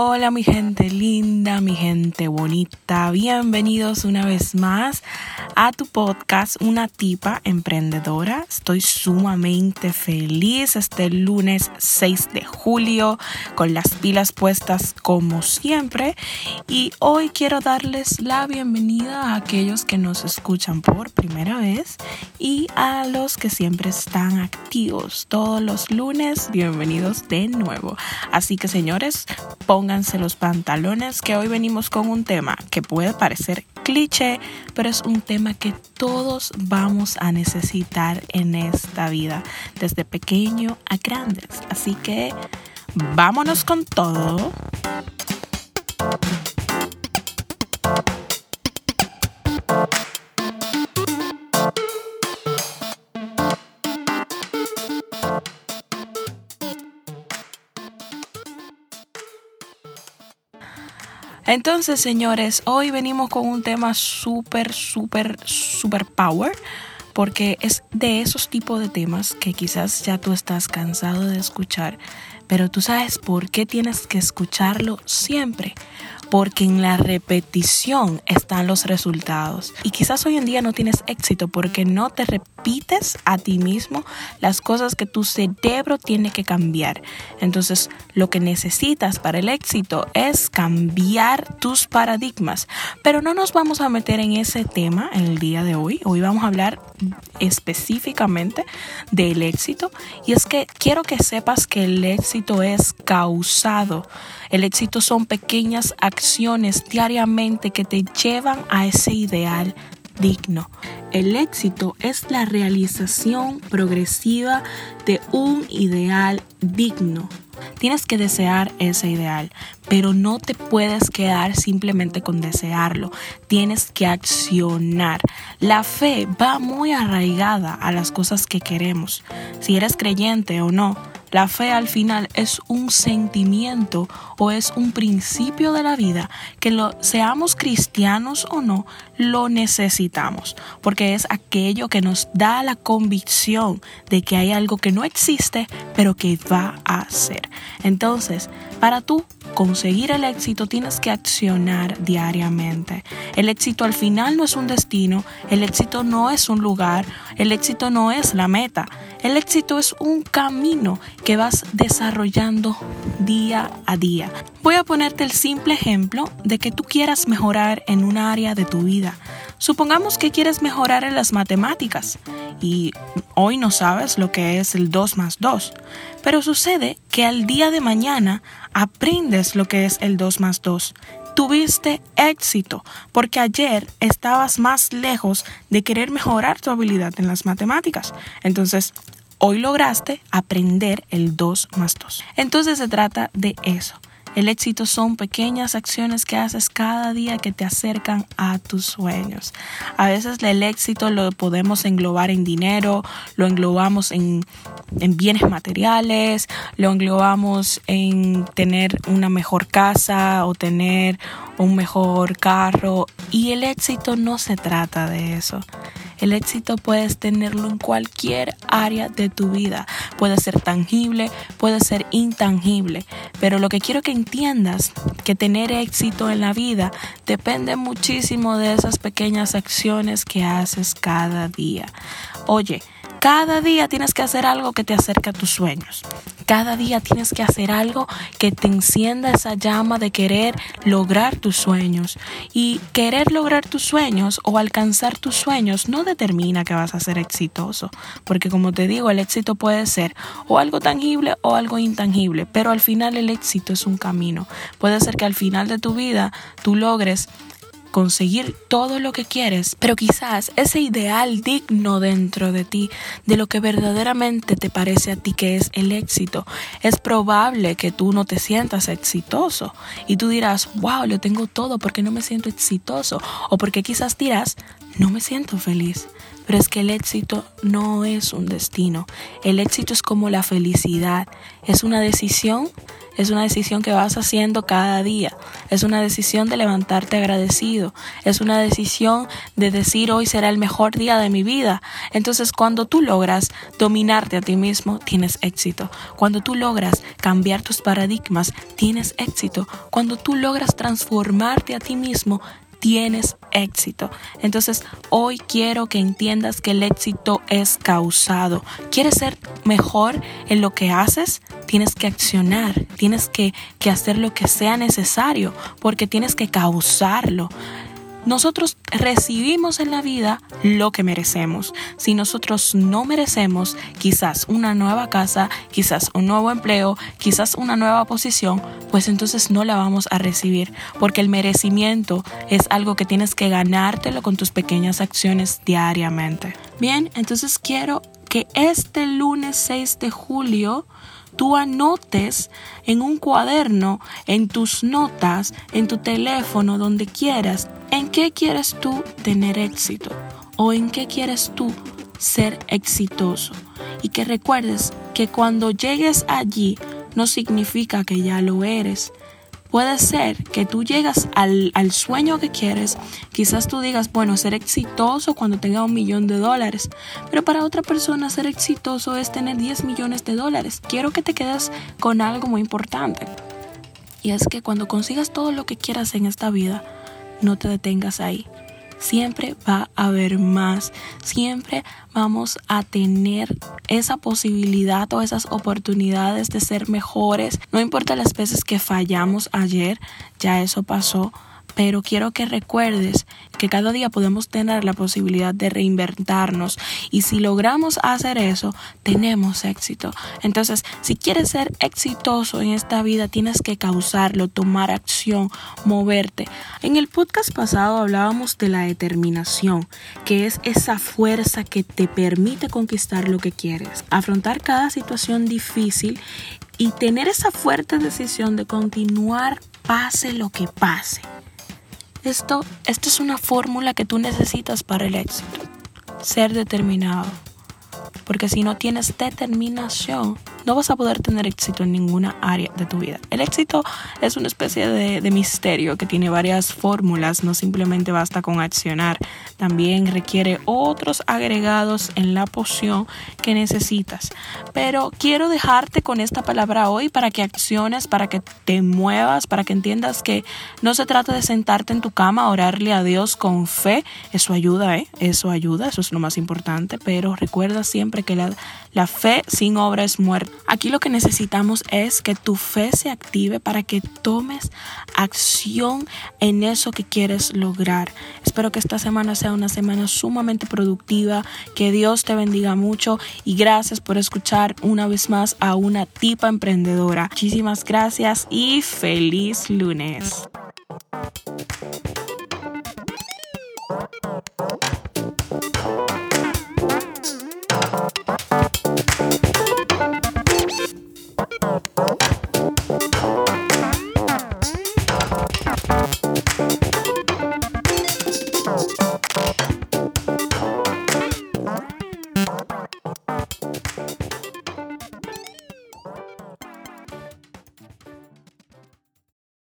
Hola mi gente linda, mi gente bonita, bienvenidos una vez más a tu podcast Una tipa emprendedora. Estoy sumamente feliz este lunes 6 de julio con las pilas puestas como siempre y hoy quiero darles la bienvenida a aquellos que nos escuchan por primera vez y a los que siempre están activos todos los lunes. Bienvenidos de nuevo. Así que señores, pónganse los pantalones que hoy venimos con un tema que puede parecer cliché, pero es un tema que todos vamos a necesitar en esta vida, desde pequeño a grandes. Así que vámonos con todo. Entonces, señores, hoy venimos con un tema súper, súper, súper power, porque es de esos tipos de temas que quizás ya tú estás cansado de escuchar, pero tú sabes por qué tienes que escucharlo siempre porque en la repetición están los resultados. Y quizás hoy en día no tienes éxito porque no te repites a ti mismo las cosas que tu cerebro tiene que cambiar. Entonces, lo que necesitas para el éxito es cambiar tus paradigmas. Pero no nos vamos a meter en ese tema en el día de hoy. Hoy vamos a hablar específicamente del éxito. Y es que quiero que sepas que el éxito es causado el éxito son pequeñas acciones diariamente que te llevan a ese ideal digno. El éxito es la realización progresiva de un ideal digno. Tienes que desear ese ideal, pero no te puedes quedar simplemente con desearlo. Tienes que accionar. La fe va muy arraigada a las cosas que queremos. Si eres creyente o no, la fe al final es un sentimiento o es un principio de la vida que lo seamos cristianos o no, lo necesitamos, porque es aquello que nos da la convicción de que hay algo que no existe, pero que va a ser. Entonces, para tú conseguir el éxito tienes que accionar diariamente. El éxito al final no es un destino, el éxito no es un lugar, el éxito no es la meta. El éxito es un camino que vas desarrollando día a día. Voy a ponerte el simple ejemplo de que tú quieras mejorar en un área de tu vida. Supongamos que quieres mejorar en las matemáticas y hoy no sabes lo que es el 2 más 2, pero sucede que al día de mañana aprendes lo que es el 2 más 2 tuviste éxito porque ayer estabas más lejos de querer mejorar tu habilidad en las matemáticas. Entonces, hoy lograste aprender el 2 más 2. Entonces se trata de eso. El éxito son pequeñas acciones que haces cada día que te acercan a tus sueños. A veces el éxito lo podemos englobar en dinero, lo englobamos en, en bienes materiales, lo englobamos en tener una mejor casa o tener un mejor carro. Y el éxito no se trata de eso. El éxito puedes tenerlo en cualquier área de tu vida. Puede ser tangible, puede ser intangible. Pero lo que quiero que entiendas, que tener éxito en la vida depende muchísimo de esas pequeñas acciones que haces cada día. Oye, cada día tienes que hacer algo que te acerque a tus sueños. Cada día tienes que hacer algo que te encienda esa llama de querer lograr tus sueños. Y querer lograr tus sueños o alcanzar tus sueños no determina que vas a ser exitoso. Porque como te digo, el éxito puede ser o algo tangible o algo intangible. Pero al final el éxito es un camino. Puede ser que al final de tu vida tú logres conseguir todo lo que quieres, pero quizás ese ideal digno dentro de ti, de lo que verdaderamente te parece a ti que es el éxito, es probable que tú no te sientas exitoso y tú dirás, wow, lo tengo todo porque no me siento exitoso o porque quizás dirás, no me siento feliz. Pero es que el éxito no es un destino. El éxito es como la felicidad. Es una decisión es una decisión que vas haciendo cada día. Es una decisión de levantarte agradecido. Es una decisión de decir hoy será el mejor día de mi vida. Entonces cuando tú logras dominarte a ti mismo, tienes éxito. Cuando tú logras cambiar tus paradigmas, tienes éxito. Cuando tú logras transformarte a ti mismo, tienes éxito. Entonces, hoy quiero que entiendas que el éxito es causado. ¿Quieres ser mejor en lo que haces? Tienes que accionar, tienes que, que hacer lo que sea necesario, porque tienes que causarlo. Nosotros recibimos en la vida lo que merecemos. Si nosotros no merecemos quizás una nueva casa, quizás un nuevo empleo, quizás una nueva posición, pues entonces no la vamos a recibir, porque el merecimiento es algo que tienes que ganártelo con tus pequeñas acciones diariamente. Bien, entonces quiero que este lunes 6 de julio tú anotes en un cuaderno, en tus notas, en tu teléfono, donde quieras, en qué quieres tú tener éxito o en qué quieres tú ser exitoso. Y que recuerdes que cuando llegues allí no significa que ya lo eres, Puede ser que tú llegas al, sueño que quieres, quizás tú digas, bueno, ser exitoso cuando tenga un millón de dólares, pero para otra persona ser exitoso es tener 10 millones de dólares. Quiero que te quedes con algo muy importante. Y es que cuando consigas todo lo que quieras en esta vida, no te detengas ahí. Siempre va a haber más, siempre vamos a tener esa posibilidad o esas oportunidades de ser mejores. No importa las veces que fallamos ayer, ya eso pasó pero quiero que recuerdes que cada día podemos tener la posibilidad de reinventarnos y si logramos hacer eso, tenemos éxito. Entonces, si quieres ser exitoso en esta vida, tienes que causarlo, tomar acción, moverte. En el podcast pasado hablábamos de la determinación, que es esa fuerza que te permite conquistar lo que quieres, afrontar cada situación difícil y tener esa fuerte decisión de continuar pase lo que pase. Esto, esto es una fórmula que tú necesitas para el éxito. Ser determinado. Porque si no tienes determinación, no vas a poder tener éxito en ninguna área de tu vida. El éxito es una especie de, misterio que tiene varias fórmulas, no simplemente basta con accionar, también requiere otros agregados en la poción que necesitas. Pero quiero dejarte con esta palabra hoy para que acciones, para que te muevas, para que entiendas que no se trata de sentarte en tu cama orarle a Dios con fe, eso ayuda, ¿eh? Eso ayuda, eso es lo más importante, pero recuerda siempre que la, la fe sin obra es muerta. Aquí lo que necesitamos es que tu fe se active para que tomes acción en eso que quieres lograr. Espero que esta semana sea una semana sumamente productiva, que Dios te bendiga mucho y gracias por escuchar una vez más a una tipa emprendedora. Muchísimas gracias y feliz lunes.